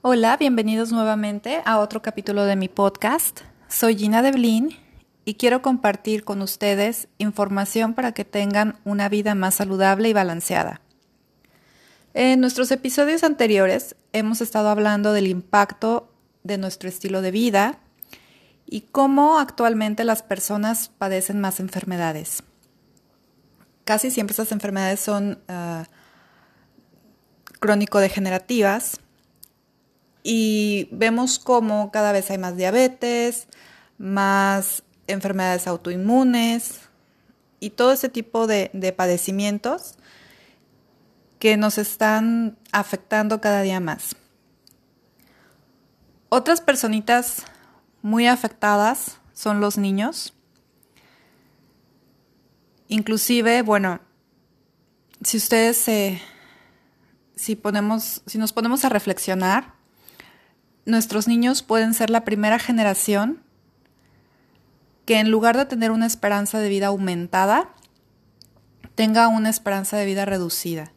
Hola, bienvenidos nuevamente a otro capítulo de mi podcast. Soy Gina Devlin y quiero compartir con ustedes información para que tengan una vida más saludable y balanceada. En nuestros episodios anteriores hemos estado hablando del impacto de nuestro estilo de vida y cómo actualmente las personas padecen más enfermedades. Casi siempre estas enfermedades son uh, crónico-degenerativas y vemos cómo cada vez hay más diabetes, más enfermedades autoinmunes y todo ese tipo de, de padecimientos que nos están afectando cada día más. Otras personitas muy afectadas son los niños. Inclusive, bueno, si ustedes si ponemos, si nos ponemos a reflexionar, nuestros niños pueden ser la primera generación que en lugar de tener una esperanza de vida aumentada, tenga una esperanza de vida reducida,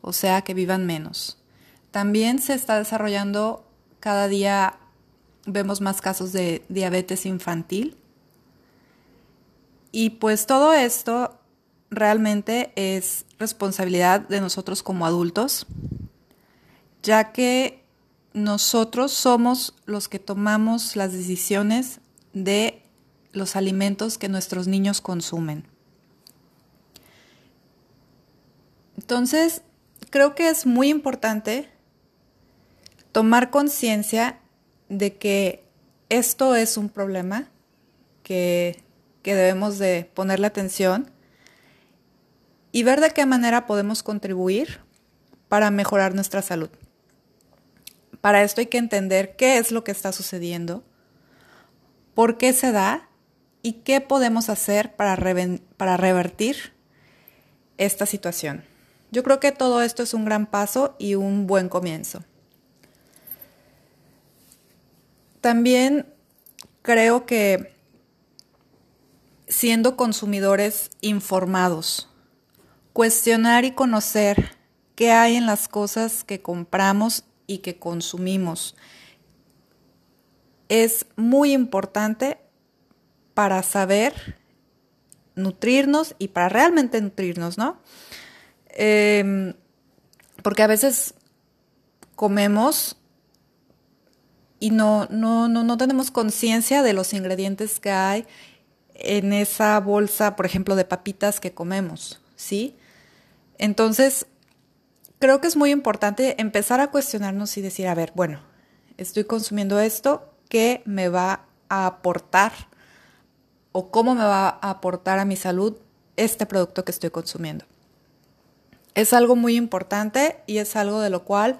o sea, que vivan menos. También se está desarrollando cada día, vemos más casos de diabetes infantil. Y pues todo esto realmente es responsabilidad de nosotros como adultos, ya que nosotros somos los que tomamos las decisiones de los alimentos que nuestros niños consumen. Entonces, creo que es muy importante tomar conciencia de que esto es un problema que, que, debemos de ponerle atención y ver de qué manera podemos contribuir para mejorar nuestra salud. Para esto hay que entender qué es lo que está sucediendo, por qué se da y qué podemos hacer para, para revertir esta situación. Yo creo que todo esto es un gran paso y un buen comienzo. También creo que siendo consumidores informados, cuestionar y conocer qué hay en las cosas que compramos y que consumimos. Es muy importante para saber nutrirnos y para realmente nutrirnos, ¿no? Em, porque a veces comemos y no, no, no, no tenemos conciencia de los ingredientes que hay en esa bolsa, por ejemplo, de papitas que comemos, ¿sí? Entonces, creo que es muy importante empezar a cuestionarnos y decir, a ver, bueno, estoy consumiendo esto, ¿qué me va a aportar o cómo me va a aportar a mi salud este producto que estoy consumiendo? Es algo muy importante y es algo de lo cual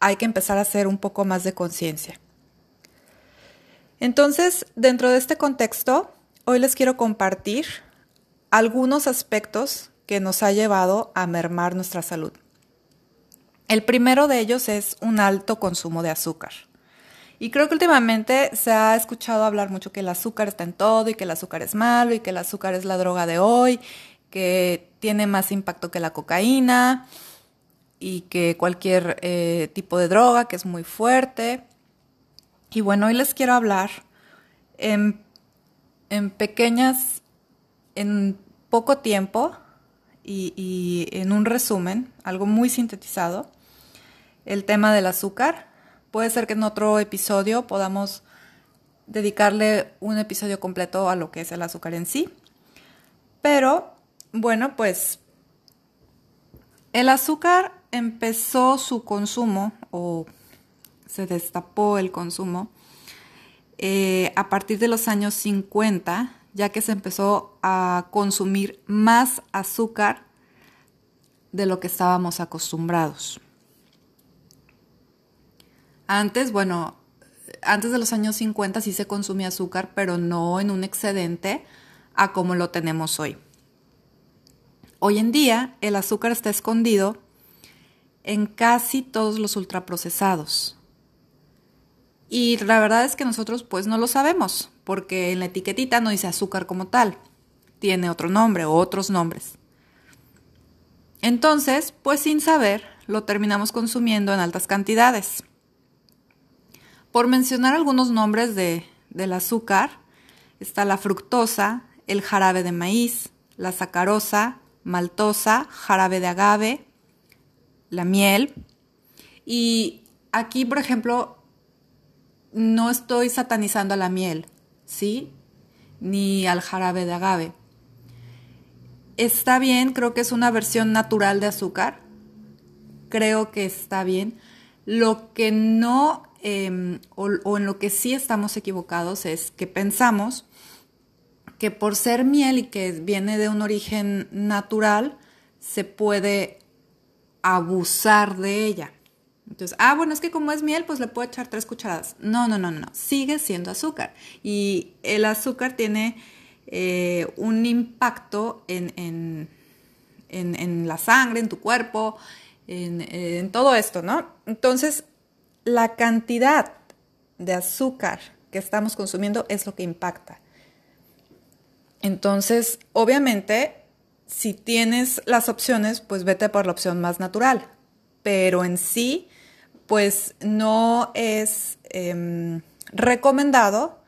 hay que empezar a hacer un poco más de conciencia. Entonces, dentro de este contexto, hoy les quiero compartir algunos aspectos que nos ha llevado a mermar nuestra salud. El primero de ellos es un alto consumo de azúcar. Y creo que últimamente se ha escuchado hablar mucho que el azúcar está en todo y que el azúcar es malo y que el azúcar es la droga de hoy, que tiene más impacto que la cocaína y que cualquier eh, tipo de droga que es muy fuerte. Y bueno, hoy les quiero hablar en, en pequeñas, en poco tiempo y, y en un resumen, algo muy sintetizado, el tema del azúcar. Puede ser que en otro episodio podamos dedicarle un episodio completo a lo que es el azúcar en sí. Pero, bueno, pues el azúcar empezó su consumo o se destapó el consumo eh, a partir de los años 50, ya que se empezó a consumir más azúcar de lo que estábamos acostumbrados. Antes, bueno, antes de los años 50 sí se consumía azúcar, pero no en un excedente a como lo tenemos hoy. Hoy en día el azúcar está escondido en casi todos los ultraprocesados. Y la verdad es que nosotros pues no lo sabemos, porque en la etiquetita no dice azúcar como tal, tiene otro nombre o otros nombres. Entonces, pues sin saber, lo terminamos consumiendo en altas cantidades. Por mencionar algunos nombres de, del azúcar, está la fructosa, el jarabe de maíz, la sacarosa, maltosa, jarabe de agave, la miel. Y aquí, por ejemplo, no estoy satanizando a la miel, ¿sí? Ni al jarabe de agave. Está bien, creo que es una versión natural de azúcar. Creo que está bien. Lo que no, em, o en lo que sí estamos equivocados es que pensamos que por ser miel y que viene de un origen natural, se puede abusar de ella. Entonces, ah, bueno, es que como es miel, pues le puedo echar tres cucharadas. No, no, no, no, sigue siendo azúcar. Y el azúcar tiene eh, un impacto en, en, en, la sangre, en tu cuerpo, en todo esto, ¿no? Entonces, la cantidad de azúcar que estamos consumiendo es lo que impacta. Entonces, obviamente, si tienes las opciones, pues vete por la opción más natural. Pero en sí, pues no es em, recomendado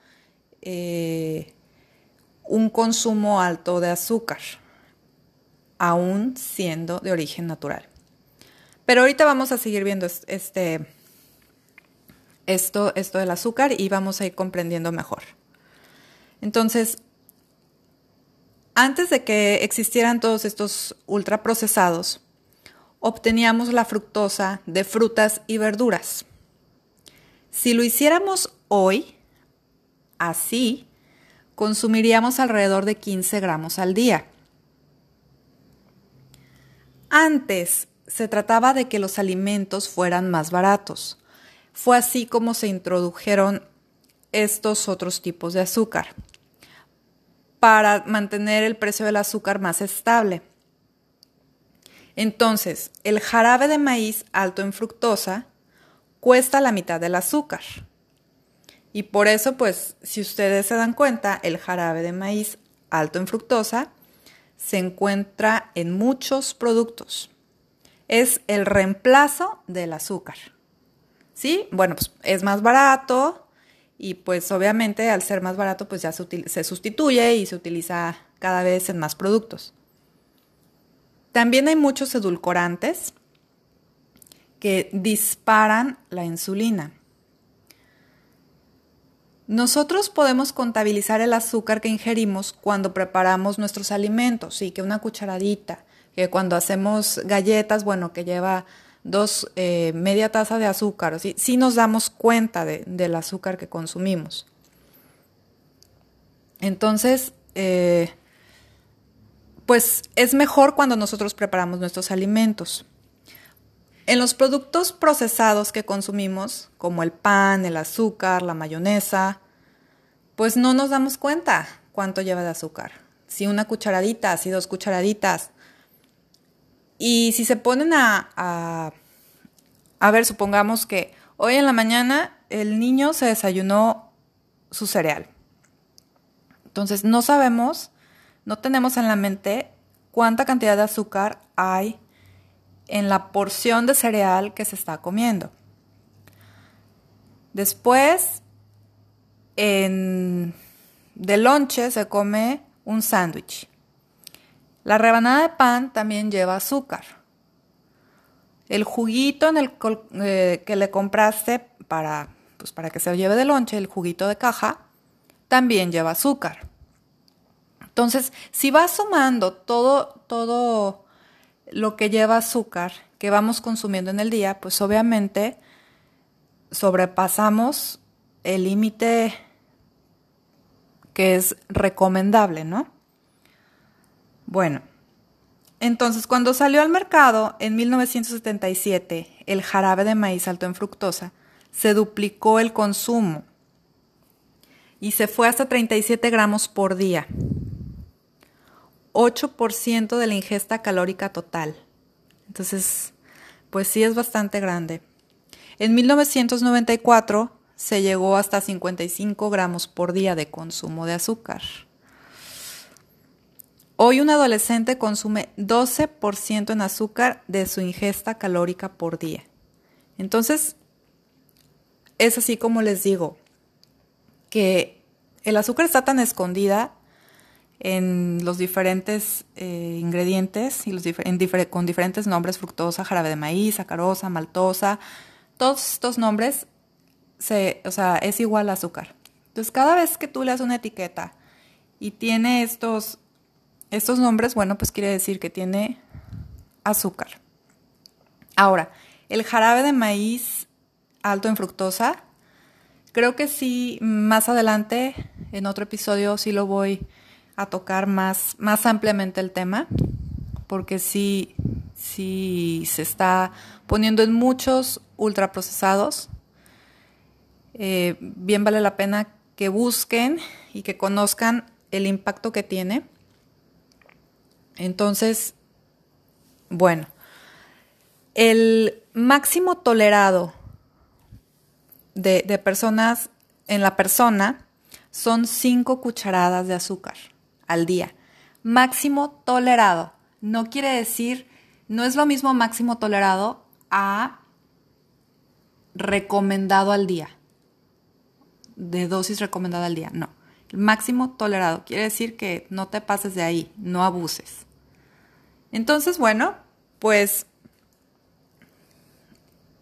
eh, un consumo alto de azúcar, aún siendo de origen natural. Pero ahorita vamos a seguir viendo este, esto, esto del azúcar y vamos a ir comprendiendo mejor. Entonces, antes de que existieran todos estos ultraprocesados, obteníamos la fructosa de frutas y verduras. Si lo hiciéramos hoy, así, consumiríamos alrededor de 15 gramos al día. Antes se trataba de que los alimentos fueran más baratos. Fue así como se introdujeron estos otros tipos de azúcar para mantener el precio del azúcar más estable. Entonces, el jarabe de maíz alto en fructosa cuesta la mitad del azúcar. Y por eso, pues, si ustedes se dan cuenta, el jarabe de maíz alto en fructosa se encuentra en muchos productos. Es el reemplazo del azúcar. ¿Sí? Bueno, pues es más barato, y pues obviamente al ser más barato pues ya se, sustituye y se utiliza cada vez en más productos. También hay muchos edulcorantes que disparan la insulina. Nosotros podemos contabilizar el azúcar que ingerimos cuando preparamos nuestros alimentos, sí, que una cucharadita, que cuando hacemos galletas, bueno, que lleva dos, eh, media taza de azúcar, ¿sí? sí nos damos cuenta del azúcar que consumimos. Entonces, eh, pues es mejor cuando nosotros preparamos nuestros alimentos. En los productos procesados que consumimos, como el pan, el azúcar, la mayonesa, pues no nos damos cuenta cuánto lleva de azúcar. Si una cucharadita, si dos cucharaditas, y si se ponen a, a, ver, supongamos que hoy en la mañana el niño se desayunó su cereal. Entonces no sabemos, no tenemos en la mente cuánta cantidad de azúcar hay en la porción de cereal que se está comiendo. Después, en, de lonche se come un sándwich. La rebanada de pan también lleva azúcar. El juguito en el, eh, que le compraste para, pues para que se lleve de lonche, el juguito de caja, también lleva azúcar. Entonces, si vas sumando todo, todo lo que lleva azúcar que vamos consumiendo en el día, pues obviamente sobrepasamos el límite que es recomendable, ¿no? Bueno, entonces cuando salió al mercado en 1977 el jarabe de maíz alto en fructosa, se duplicó el consumo y se fue hasta 37 gramos por día. 8% de la ingesta calórica total. Entonces, pues sí es bastante grande. En 1994 se llegó hasta 55 gramos por día de consumo de azúcar. Hoy un adolescente consume 12% en azúcar de su ingesta calórica por día. Entonces, es así como les digo, que el azúcar está tan escondida en los diferentes eh, ingredientes y con diferentes nombres, fructosa, jarabe de maíz, sacarosa, maltosa, todos estos nombres, o sea, es igual a azúcar. Entonces, cada vez que tú le das una etiqueta y tiene estos, estos nombres, bueno, pues quiere decir que tiene azúcar. Ahora, el jarabe de maíz alto en fructosa, creo que sí, más adelante, en otro episodio, sí lo voy a tocar más, más ampliamente el tema, porque sí, sí se está poniendo en muchos ultraprocesados. Eh, bien vale la pena que busquen y que conozcan el impacto que tiene. Entonces, bueno, el máximo tolerado de, personas en la persona son 5 cucharadas de azúcar al día. Máximo tolerado. No quiere decir, no es lo mismo máximo tolerado a recomendado al día. De dosis recomendada al día. No. Máximo tolerado quiere decir que no te pases de ahí, no abuses. Entonces, bueno, pues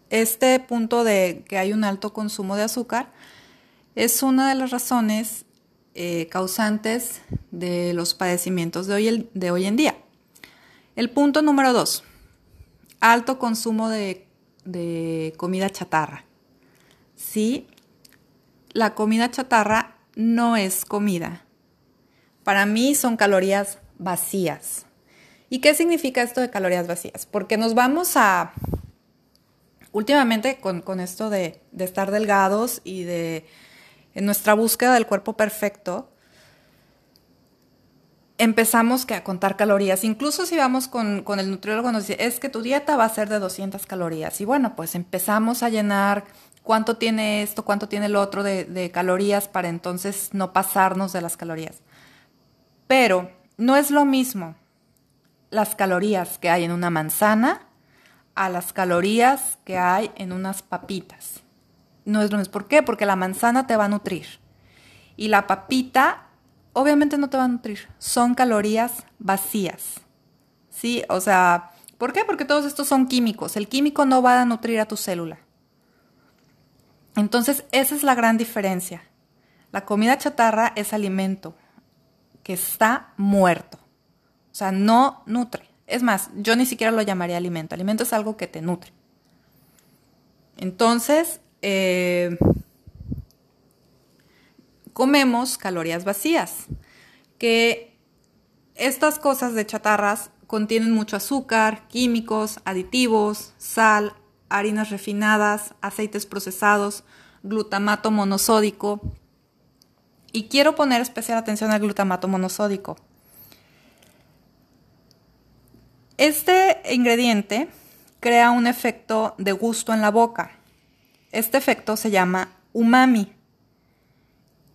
este punto de que hay un alto consumo de azúcar es una de las razones eh, causantes de los padecimientos de hoy, de hoy en día. El punto número dos, alto consumo de, de comida chatarra. Sí, la comida chatarra no es comida. Para mí son calorías vacías. ¿Y qué significa esto de calorías vacías? Porque nos vamos a, últimamente con, esto de, de, estar delgados y de en nuestra búsqueda del cuerpo perfecto, empezamos que a contar calorías. Incluso si vamos con, el nutriólogo nos dice, es que tu dieta va a ser de 200 calorías. Y bueno, pues empezamos a llenar cuánto tiene esto, cuánto tiene el otro de, de calorías para entonces no pasarnos de las calorías. Pero no es lo mismo las calorías que hay en una manzana a las calorías que hay en unas papitas no es lo mismo. ¿Por qué? Porque la manzana te va a nutrir. Y la papita, obviamente no te va a nutrir. Son calorías vacías. ¿Sí? O sea, ¿por qué? Porque todos estos son químicos. El químico no va a nutrir a tu célula. Entonces, esa es la gran diferencia. La comida chatarra es alimento que está muerto. O sea, no nutre. Es más, yo ni siquiera lo llamaría alimento. Alimento es algo que te nutre. Entonces, eh, comemos calorías vacías, que estas cosas de chatarras contienen mucho azúcar, químicos, aditivos, sal, harinas refinadas, aceites procesados, glutamato monosódico. Y quiero poner especial atención al glutamato monosódico. Este ingrediente crea un efecto de gusto en la boca. Este efecto se llama umami,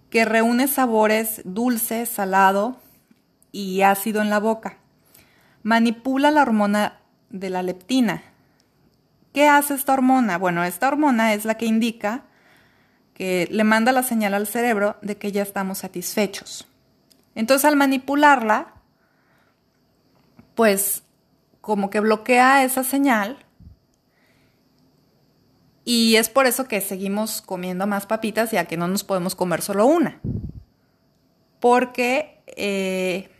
que reúne sabores dulce, salado y ácido en la boca. Manipula la hormona de la leptina. ¿Qué hace esta hormona? Bueno, esta hormona es la que indica que le manda la señal al cerebro de que ya estamos satisfechos. Entonces al manipularla, pues como que bloquea esa señal y es por eso que seguimos comiendo más papitas ya que no nos podemos comer solo una. Porque eh,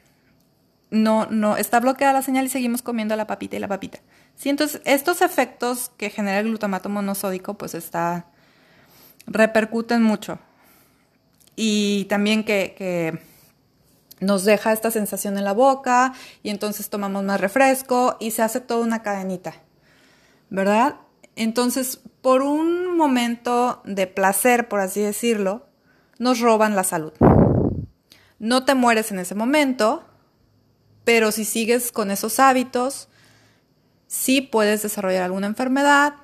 no, no, está bloqueada la señal y seguimos comiendo la papita y la papita. Sí, entonces estos efectos que genera el glutamato monosódico, pues está, repercuten mucho. Y también que, que nos deja esta sensación en la boca y entonces tomamos más refresco y se hace toda una cadenita, ¿verdad? Entonces, por un momento de placer, por así decirlo, nos roban la salud. No te mueres en ese momento, pero si sigues con esos hábitos, sí puedes desarrollar alguna enfermedad,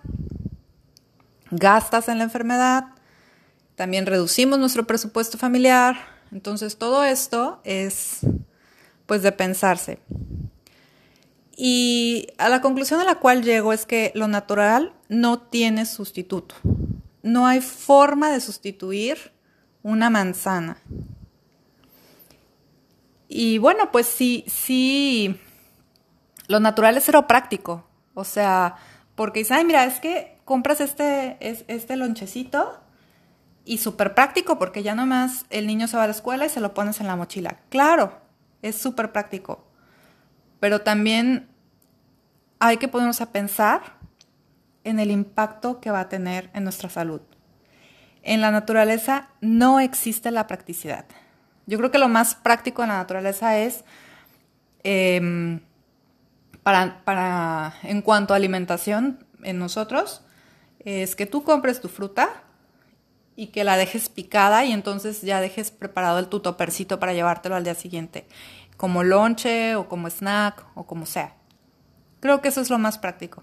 gastas en la enfermedad, también reducimos nuestro presupuesto familiar. Entonces, todo esto es pues de pensarse. Y a la conclusión a la cual llego es que lo natural no tiene sustituto. no hay forma de sustituir una manzana. Y bueno, pues sí, sí, lo natural es cero práctico. O sea, porque dices, ay, mira, es que compras este, este lonchecito y súper práctico porque ya nomás el niño se va a la escuela y se lo pones en la mochila. Claro, es súper práctico. Pero también hay que ponernos a pensar en el impacto que va a tener en nuestra salud. En la naturaleza no existe la practicidad. Yo creo que lo más práctico en la naturaleza es, em, para, para, en cuanto a alimentación en nosotros, es que tú compres tu fruta y que la dejes picada y entonces ya dejes preparado el tu topercito para llevártelo al día siguiente, como lonche o como snack o como sea. Creo que eso es lo más práctico.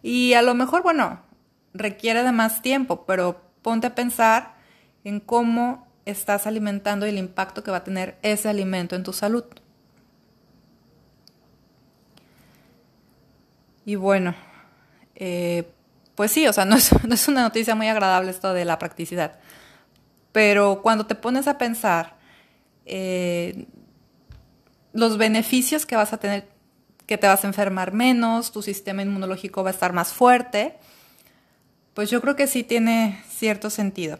Y a lo mejor, bueno, requiere de más tiempo, pero ponte a pensar en cómo estás alimentando y el impacto que va a tener ese alimento en tu salud. Y bueno, eh, pues sí, o sea, no es, una noticia muy agradable esto de la practicidad. Pero cuando te pones a pensar eh, los beneficios que vas a tener, que te vas a enfermar menos, tu sistema inmunológico va a estar más fuerte, pues yo creo que sí tiene cierto sentido.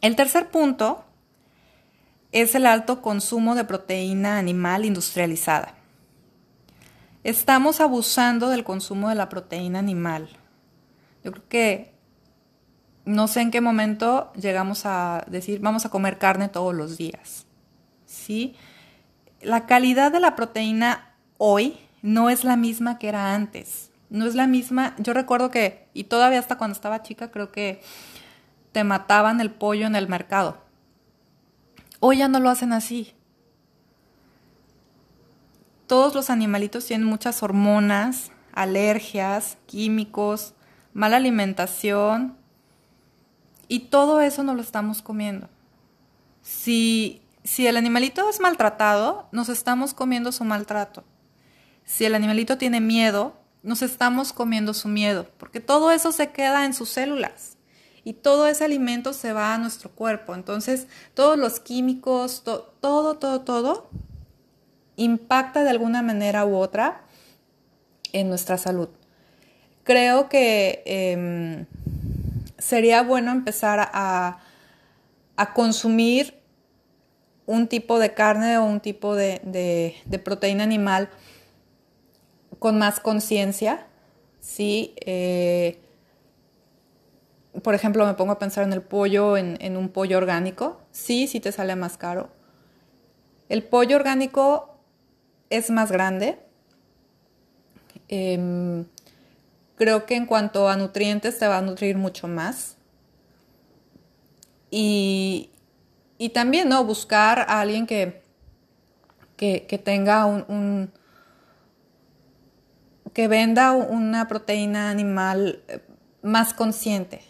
El tercer punto es el alto consumo de proteína animal industrializada. Estamos abusando del consumo de la proteína animal. Yo creo que no sé en qué momento llegamos a decir vamos a comer carne todos los días. ¿Sí? La calidad de la proteína hoy no es la misma que era antes. No es la misma. Yo recuerdo que, y todavía hasta cuando estaba chica, creo que te mataban el pollo en el mercado. Hoy ya no lo hacen así. Todos los animalitos tienen muchas hormonas, alergias, químicos, mala alimentación y todo eso no lo estamos comiendo. Si, si el animalito es maltratado, nos estamos comiendo su maltrato. Si el animalito tiene miedo, nos estamos comiendo su miedo, porque todo eso se queda en sus células y todo ese alimento se va a nuestro cuerpo. Entonces, todos los químicos, todo, todo, todo impacta de alguna manera u otra en nuestra salud. Creo que em, sería bueno empezar a, consumir un tipo de carne o un tipo de, proteína animal con más conciencia, ¿sí? Eh, por ejemplo, me pongo a pensar en el pollo, en, un pollo orgánico. Sí, sí te sale más caro. El pollo orgánico es más grande. Em, creo que en cuanto a nutrientes te va a nutrir mucho más. Y, también, ¿no? Buscar a alguien que, que, tenga un, que venda una proteína animal eh, más consciente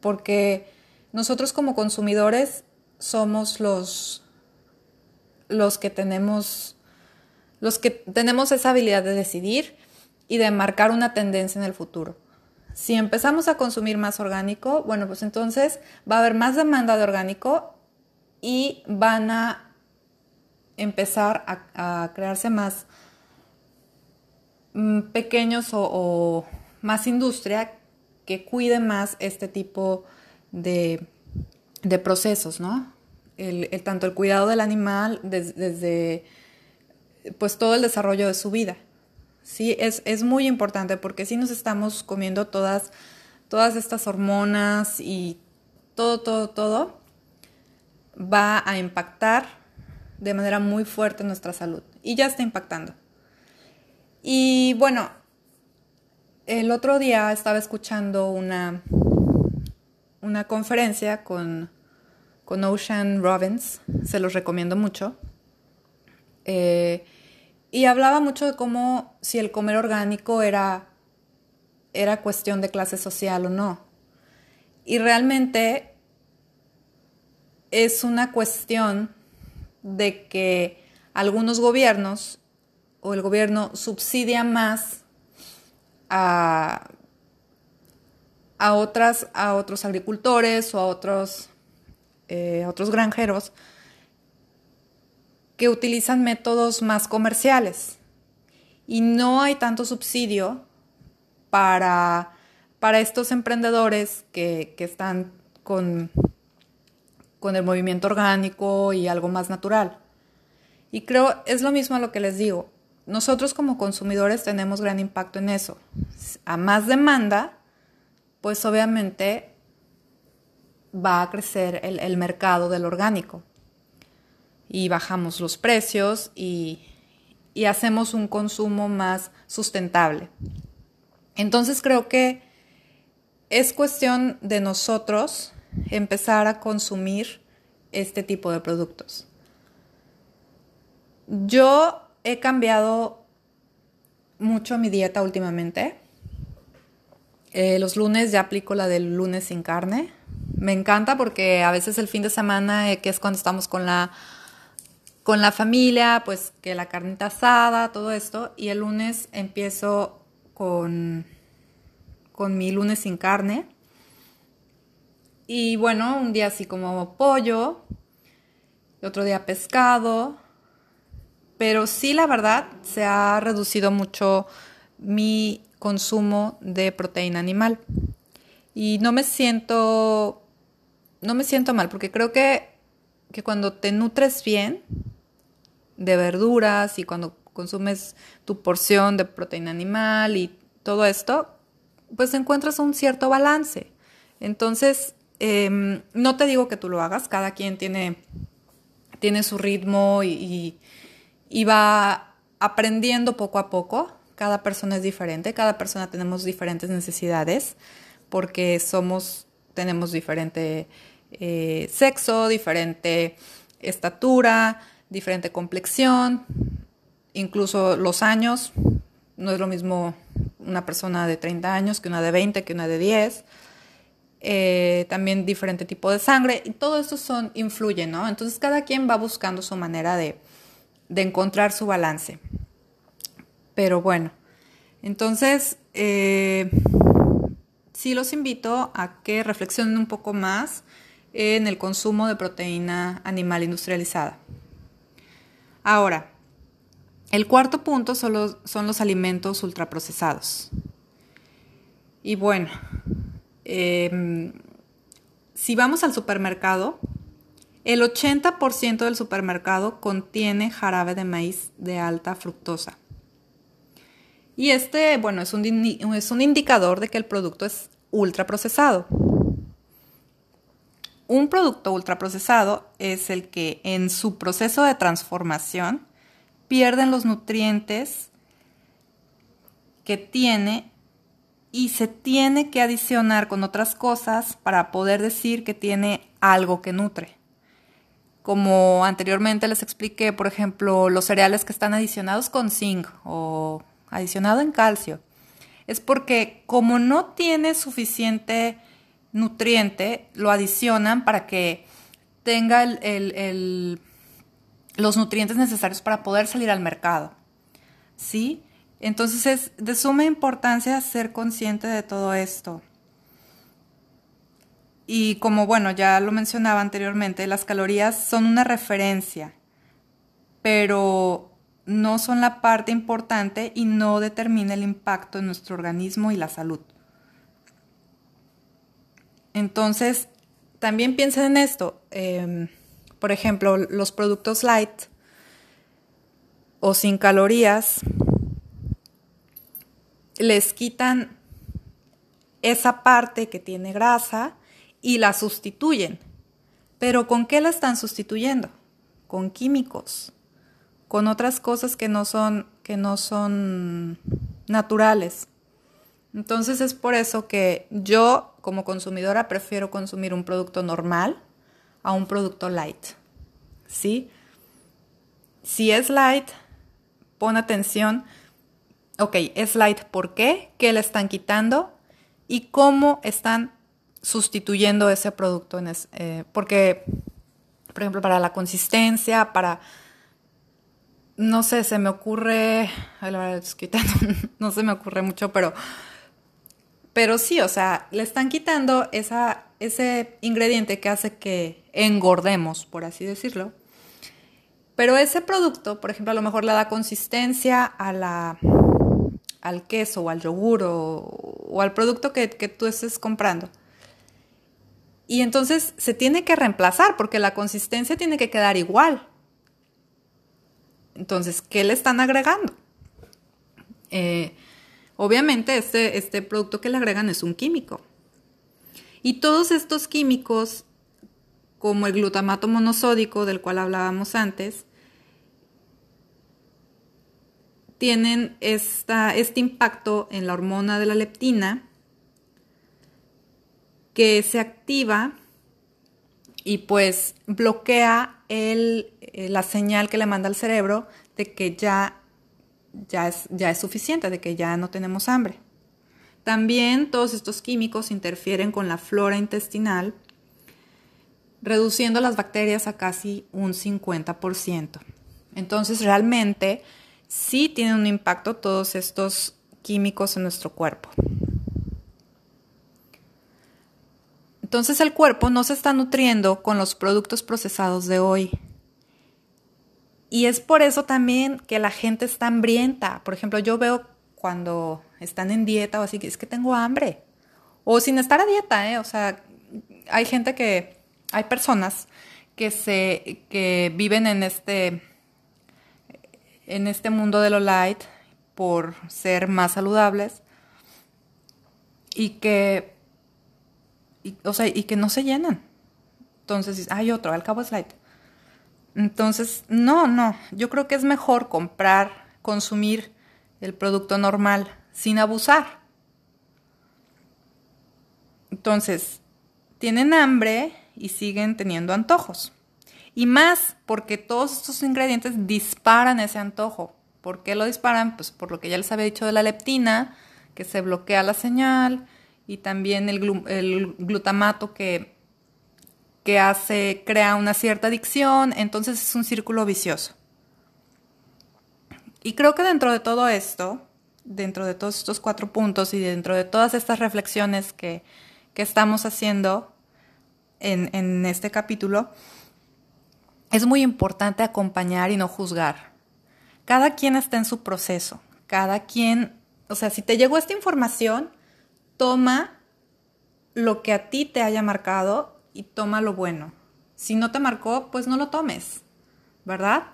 porque nosotros como consumidores somos los, los que tenemos los que tenemos esa habilidad de decidir y de marcar una tendencia en el futuro. Si empezamos a consumir más orgánico, bueno, pues entonces va a haber más demanda de orgánico y van a empezar a, crearse más mm, pequeños o más industria que cuide más este tipo de, procesos, ¿no? El, tanto el cuidado del animal desde, pues todo el desarrollo de su vida. Sí, es, muy importante porque si nos estamos comiendo todas, todas estas hormonas y todo, todo, todo, va a impactar de manera muy fuerte nuestra salud. Y ya está impactando. Y bueno, el otro día estaba escuchando una, una conferencia con, con Ocean Robbins, se los recomiendo mucho, eh, y hablaba mucho de cómo si el comer orgánico era, era cuestión de clase social o no. Y realmente es una cuestión de que algunos gobiernos o el gobierno subsidia más a, a, otras, a otros agricultores o a otros, eh, otros granjeros que utilizan métodos más comerciales y no hay tanto subsidio para, para estos emprendedores que, que están con, con el movimiento orgánico y algo más natural. Y creo, es lo mismo a lo que les digo, nosotros como consumidores tenemos gran impacto en eso. A más demanda, pues obviamente va a crecer el, mercado del orgánico. Y bajamos los precios y, y hacemos un consumo más sustentable. Entonces creo que es cuestión de nosotros empezar a consumir este tipo de productos. Yo he cambiado mucho mi dieta últimamente. Eh, los lunes ya aplico la del lunes sin carne. Me encanta porque a veces el fin de semana, eh, que es cuando estamos con la, con la familia, pues que la carnita asada, todo esto. Y el lunes empiezo con, con mi lunes sin carne. Y bueno, un día así como pollo, otro día pescado, pero sí la verdad se ha reducido mucho mi consumo de proteína animal. Y no me siento no me siento mal porque creo que, que cuando te nutres bien de verduras y cuando consumes tu porción de proteína animal y todo esto, pues encuentras un cierto balance. Entonces, em, no te digo que tú lo hagas, cada quien tiene, tiene su ritmo y, va aprendiendo poco a poco. Cada persona es diferente, cada persona tenemos diferentes necesidades porque somos, tenemos diferente eh, sexo, diferente estatura, diferente complexión, incluso los años. No es lo mismo una persona de 30 años que una de 20, que una de 10. Eh, también diferente tipo de sangre y todo eso son, influye, ¿no? Entonces cada quien va buscando su manera de, de encontrar su balance. Pero bueno, entonces eh, sí los invito a que reflexionen un poco más en el consumo de proteína animal industrializada. Ahora, el cuarto punto son los, alimentos ultraprocesados. Y bueno, em, si vamos al supermercado, el 80% del supermercado contiene jarabe de maíz de alta fructosa. Y este, bueno, es un indicador de que el producto es ultraprocesado. Un producto ultraprocesado es el que en su proceso de transformación pierden los nutrientes que tiene y se tiene que adicionar con otras cosas para poder decir que tiene algo que nutre. Como anteriormente les expliqué, por ejemplo, los cereales que están adicionados con zinc o adicionado en calcio. Es porque como no tiene suficiente nutriente, lo adicionan para que tenga los nutrientes necesarios para poder salir al mercado. ¿Sí? Entonces es de suma importancia ser consciente de todo esto. Y como bueno, ya lo mencionaba anteriormente, las calorías son una referencia, pero no son la parte importante y no determina el impacto en nuestro organismo y la salud. Entonces, también piensen en esto. Em, por ejemplo, los productos light o sin calorías les quitan esa parte que tiene grasa y la sustituyen. Pero ¿con qué la están sustituyendo? Con químicos, con otras cosas que no son, que no son naturales. Entonces es por eso que yo como consumidora prefiero consumir un producto normal a un producto light. ¿Sí? Si es light, pon atención. Ok, es light, ¿por qué? ¿Qué le están quitando? ¿Y cómo están sustituyendo ese producto, en eh, porque, por ejemplo, para la consistencia, para, no sé, se me ocurre, no se me ocurre mucho, pero, Pero sí, o sea, le están quitando esa, ese ingrediente que hace que engordemos, por así decirlo. Pero ese producto, por ejemplo, a lo mejor le da consistencia a la, al queso o al yogur o, al producto que, que tú estés comprando. Y entonces se tiene que reemplazar porque la consistencia tiene que quedar igual. Entonces, ¿qué le están agregando? Eh, obviamente este, este producto que le agregan es un químico. Y todos estos químicos, como el glutamato monosódico del cual hablábamos antes, tienen esta, este impacto en la hormona de la leptina que se activa y pues bloquea el, eh, la señal que le manda al cerebro de que ya, ya, es, ya es suficiente, de que ya no tenemos hambre. También todos estos químicos interfieren con la flora intestinal, reduciendo las bacterias a casi un 50%. Entonces realmente sí tienen un impacto todos estos químicos en nuestro cuerpo. Entonces el cuerpo no se está nutriendo con los productos procesados de hoy. Y es por eso también que la gente está hambrienta. Por ejemplo, yo veo cuando están en dieta o así, es que tengo hambre. O sin estar a dieta, ¿eh? O sea, hay gente que, hay personas que se, que viven en este, en este mundo de lo light por ser más saludables y que o sea, y que no se llenan. Entonces, hay otro, al cabo es light. Entonces, no, no, yo creo que es mejor comprar, consumir el producto normal sin abusar. Entonces, tienen hambre y siguen teniendo antojos. Y más porque todos estos ingredientes disparan ese antojo. ¿Por qué lo disparan? Pues por lo que ya les había dicho de la leptina, que se bloquea la señal, y también el, glutamato que, que hace, crea una cierta adicción, entonces es un círculo vicioso. Y creo que dentro de todo esto, dentro de todos estos cuatro puntos y dentro de todas estas reflexiones que, estamos haciendo en, en este capítulo, es muy importante acompañar y no juzgar. Cada quien está en su proceso, cada quien, o sea, si te llegó esta información, toma lo que a ti te haya marcado y toma lo bueno. Si no te marcó, pues no lo tomes, ¿verdad?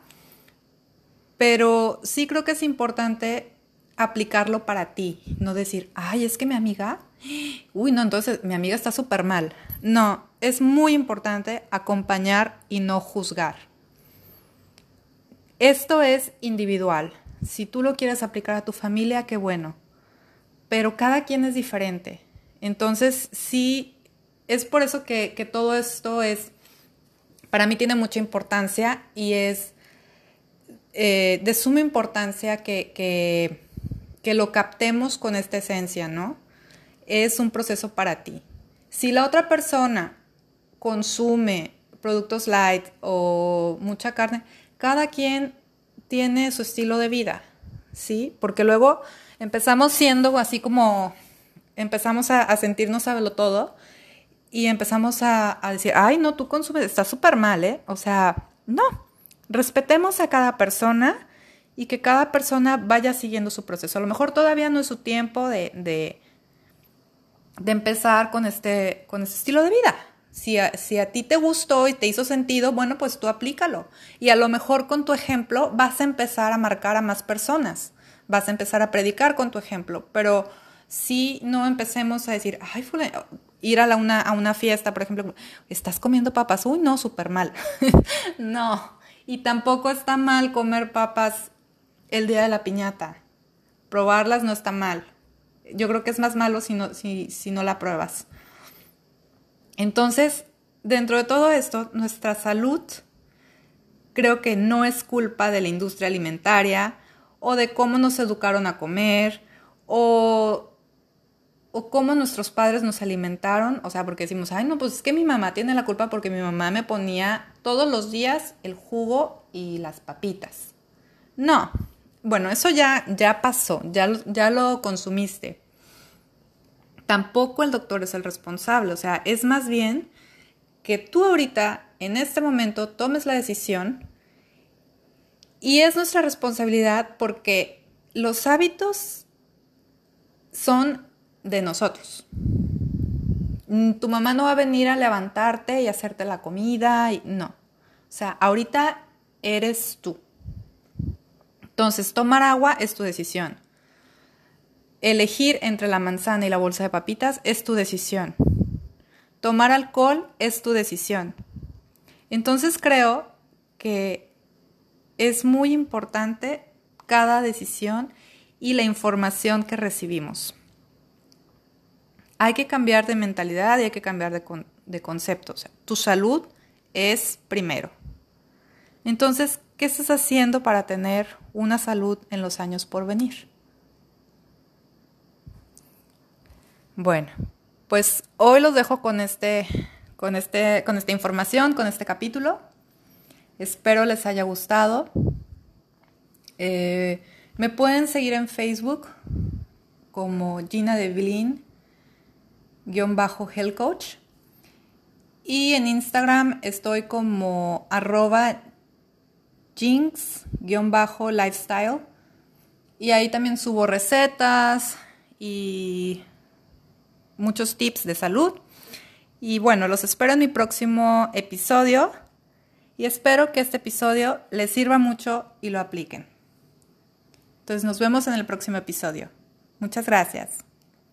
Pero sí creo que es importante aplicarlo para ti, no decir, ay, es que mi amiga, uy, no, entonces mi amiga está súper mal. No, es muy importante acompañar y no juzgar. Esto es individual. Si tú lo quieres aplicar a tu familia, qué bueno pero cada quien es diferente. Entonces, sí, es por eso que, todo esto es, para mí tiene mucha importancia y es eh, de suma importancia que, lo captemos con esta esencia, ¿no? Es un proceso para ti. Si la otra persona consume productos light o mucha carne, cada quien tiene su estilo de vida, ¿sí? Porque luego empezamos siendo así como, empezamos a, sentirnos saberlo todo y empezamos a, decir, ay, no, tú consumes, está súper mal, ¿eh? O sea, no, respetemos a cada persona y que cada persona vaya siguiendo su proceso. A lo mejor todavía no es su tiempo de, de, empezar con este, con este estilo de vida. Si a, si a ti te gustó y te hizo sentido, bueno, pues tú aplícalo. Y a lo mejor con tu ejemplo vas a empezar a marcar a más personas vas a empezar a predicar con tu ejemplo, pero si no empecemos a decir, ay, ir a, una, a una fiesta, por ejemplo, estás comiendo papas, uy, no, súper mal. no, y tampoco está mal comer papas el día de la piñata. Probarlas no está mal. Yo creo que es más malo si no, si, si no la pruebas. Entonces, dentro de todo esto, nuestra salud creo que no es culpa de la industria alimentaria, o de cómo nos educaron a comer o, o cómo nuestros padres nos alimentaron. O sea, porque decimos, ay, no, pues es que mi mamá tiene la culpa porque mi mamá me ponía todos los días el jugo y las papitas. No, bueno, eso ya, ya pasó, ya, ya lo consumiste. tampoco el doctor es el responsable. O sea, es más bien que tú ahorita, en este momento, tomes la decisión y es nuestra responsabilidad porque los hábitos son de nosotros. Mm, tu mamá no va a venir a levantarte y hacerte la comida, y, no. O sea, ahorita eres tú. Entonces, tomar agua es tu decisión. Elegir entre la manzana y la bolsa de papitas es tu decisión. Tomar alcohol es tu decisión. Entonces creo que es muy importante cada decisión y la información que recibimos. Hay que cambiar de mentalidad y hay que cambiar de, de concepto. tu salud es primero. Entonces, ¿qué estás haciendo para tener una salud en los años por venir? Bueno, pues hoy los dejo con este, con este, con esta información, con este capítulo. Espero les haya gustado. Eh, me pueden seguir en Facebook como Gina Devlin, guion bajo Health Coach. Y en Instagram estoy como arroba jinx, guion bajo lifestyle. Y ahí también subo recetas y muchos tips de salud. Y bueno, los espero en mi próximo episodio y espero que este episodio les sirva mucho y lo apliquen. Entonces nos vemos en el próximo episodio. Muchas gracias.